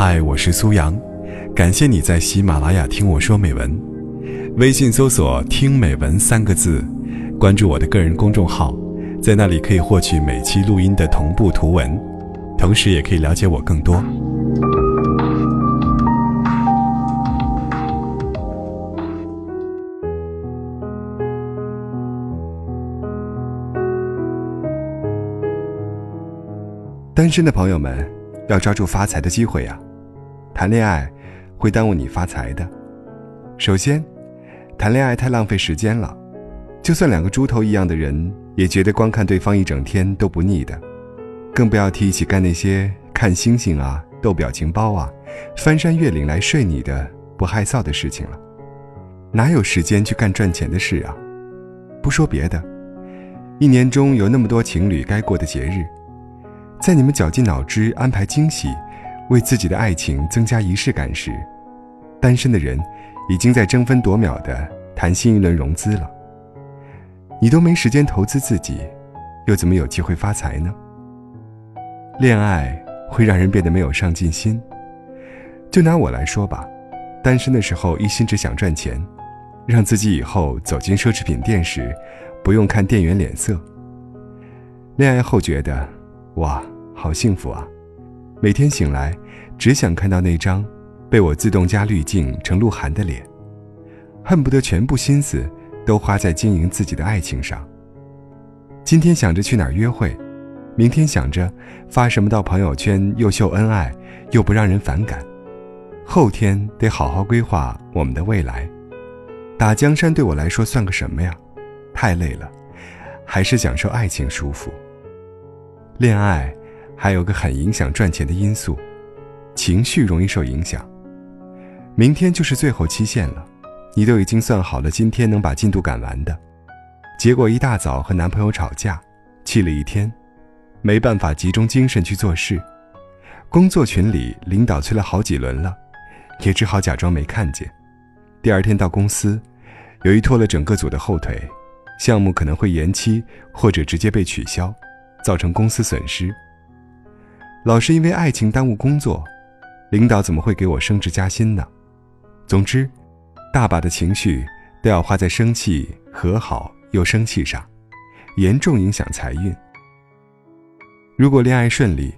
嗨，我是苏阳，感谢你在喜马拉雅听我说美文。微信搜索“听美文”三个字，关注我的个人公众号，在那里可以获取每期录音的同步图文，同时也可以了解我更多。单身的朋友们，要抓住发财的机会呀！谈恋爱会耽误你发财的。首先，谈恋爱太浪费时间了，就算两个猪头一样的人，也觉得光看对方一整天都不腻的，更不要提一起干那些看星星啊、逗表情包啊、翻山越岭来睡你的不害臊的事情了。哪有时间去干赚钱的事啊？不说别的，一年中有那么多情侣该过的节日。在你们绞尽脑汁安排惊喜，为自己的爱情增加仪式感时，单身的人已经在争分夺秒地谈新一轮融资了。你都没时间投资自己，又怎么有机会发财呢？恋爱会让人变得没有上进心。就拿我来说吧，单身的时候一心只想赚钱，让自己以后走进奢侈品店时，不用看店员脸色。恋爱后觉得。哇，好幸福啊！每天醒来，只想看到那张被我自动加滤镜成鹿晗的脸，恨不得全部心思都花在经营自己的爱情上。今天想着去哪儿约会，明天想着发什么到朋友圈又秀恩爱又不让人反感，后天得好好规划我们的未来。打江山对我来说算个什么呀？太累了，还是享受爱情舒服。恋爱还有个很影响赚钱的因素，情绪容易受影响。明天就是最后期限了，你都已经算好了今天能把进度赶完的，结果一大早和男朋友吵架，气了一天，没办法集中精神去做事。工作群里领导催了好几轮了，也只好假装没看见。第二天到公司，由于拖了整个组的后腿，项目可能会延期或者直接被取消。造成公司损失。老是因为爱情耽误工作，领导怎么会给我升职加薪呢？总之，大把的情绪都要花在生气、和好又生气上，严重影响财运。如果恋爱顺利，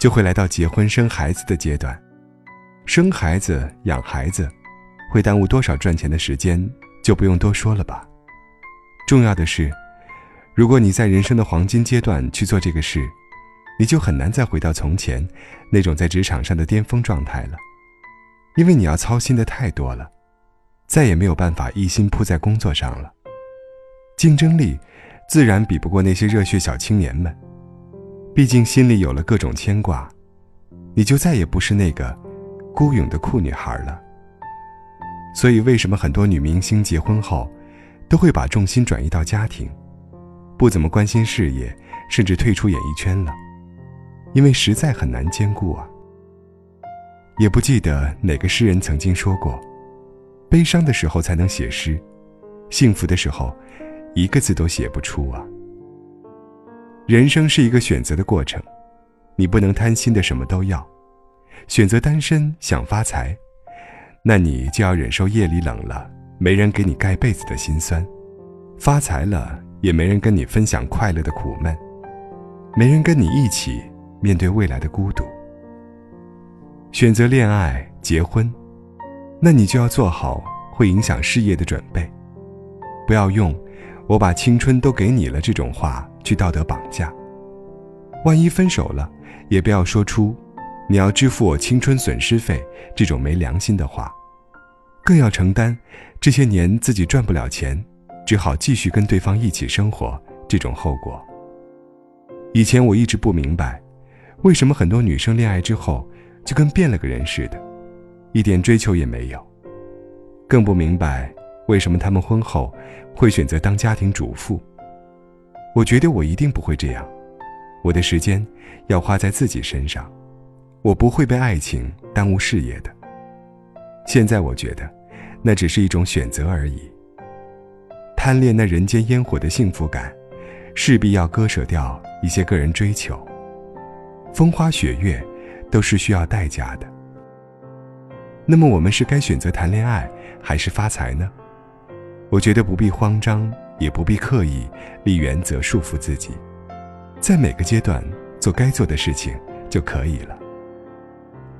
就会来到结婚生孩子的阶段。生孩子、养孩子，会耽误多少赚钱的时间，就不用多说了吧。重要的是。如果你在人生的黄金阶段去做这个事，你就很难再回到从前那种在职场上的巅峰状态了，因为你要操心的太多了，再也没有办法一心扑在工作上了。竞争力自然比不过那些热血小青年们，毕竟心里有了各种牵挂，你就再也不是那个孤勇的酷女孩了。所以，为什么很多女明星结婚后都会把重心转移到家庭？不怎么关心事业，甚至退出演艺圈了，因为实在很难兼顾啊。也不记得哪个诗人曾经说过：“悲伤的时候才能写诗，幸福的时候，一个字都写不出啊。”人生是一个选择的过程，你不能贪心的什么都要。选择单身想发财，那你就要忍受夜里冷了没人给你盖被子的心酸；发财了。也没人跟你分享快乐的苦闷，没人跟你一起面对未来的孤独。选择恋爱结婚，那你就要做好会影响事业的准备，不要用“我把青春都给你了”这种话去道德绑架。万一分手了，也不要说出“你要支付我青春损失费”这种没良心的话，更要承担这些年自己赚不了钱。只好继续跟对方一起生活，这种后果。以前我一直不明白，为什么很多女生恋爱之后就跟变了个人似的，一点追求也没有。更不明白为什么她们婚后会选择当家庭主妇。我觉得我一定不会这样，我的时间要花在自己身上，我不会被爱情耽误事业的。现在我觉得，那只是一种选择而已。贪恋那人间烟火的幸福感，势必要割舍掉一些个人追求。风花雪月，都是需要代价的。那么我们是该选择谈恋爱，还是发财呢？我觉得不必慌张，也不必刻意立原则束缚自己，在每个阶段做该做的事情就可以了。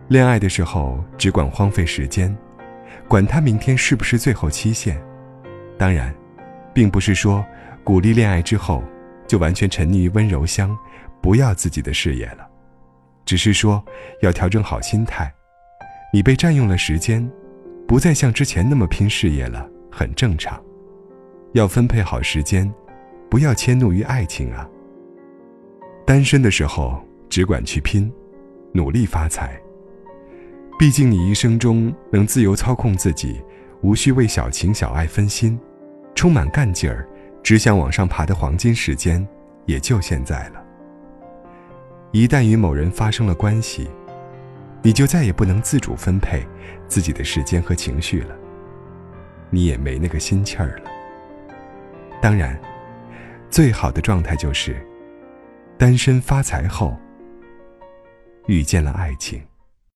恋爱的时候只管荒废时间，管他明天是不是最后期限。当然，并不是说鼓励恋爱之后就完全沉溺于温柔乡，不要自己的事业了，只是说要调整好心态。你被占用了时间，不再像之前那么拼事业了，很正常。要分配好时间，不要迁怒于爱情啊。单身的时候只管去拼，努力发财。毕竟你一生中能自由操控自己，无需为小情小爱分心，充满干劲儿，只想往上爬的黄金时间，也就现在了。一旦与某人发生了关系，你就再也不能自主分配自己的时间和情绪了，你也没那个心气儿了。当然，最好的状态就是单身发财后遇见了爱情。